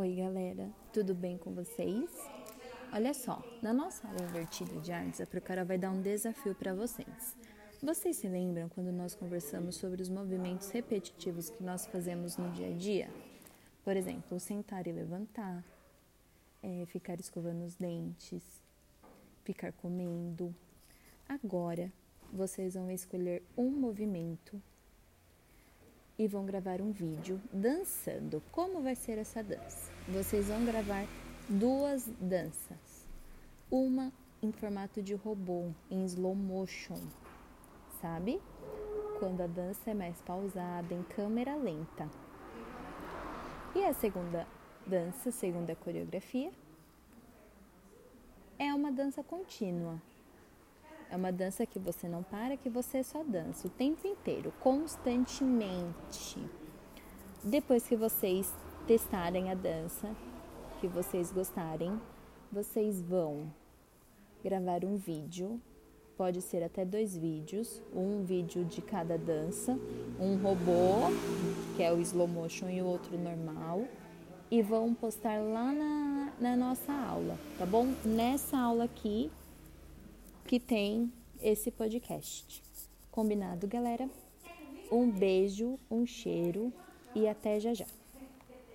Oi, galera, tudo bem com vocês? Olha só, na nossa aula invertida de artes, a Procara vai dar um desafio para vocês. Vocês se lembram quando nós conversamos sobre os movimentos repetitivos que nós fazemos no dia a dia? Por exemplo, sentar e levantar, é, ficar escovando os dentes, ficar comendo. Agora, vocês vão escolher um movimento e vão gravar um vídeo dançando. Como vai ser essa dança? Vocês vão gravar duas danças. Uma em formato de robô, em slow motion, sabe? Quando a dança é mais pausada, em câmera lenta. E a segunda dança, segunda coreografia, é uma dança contínua, é uma dança que você não para, que você só dança o tempo inteiro, constantemente. Depois que vocês testarem a dança, que vocês gostarem, vocês vão gravar um vídeo, pode ser até dois vídeos, um vídeo de cada dança, um robô, que é o slow motion, e o outro normal, e vão postar lá na, na nossa aula, tá bom? Nessa aula aqui, que tem esse podcast. Combinado, galera? Um beijo, um cheiro e até já já.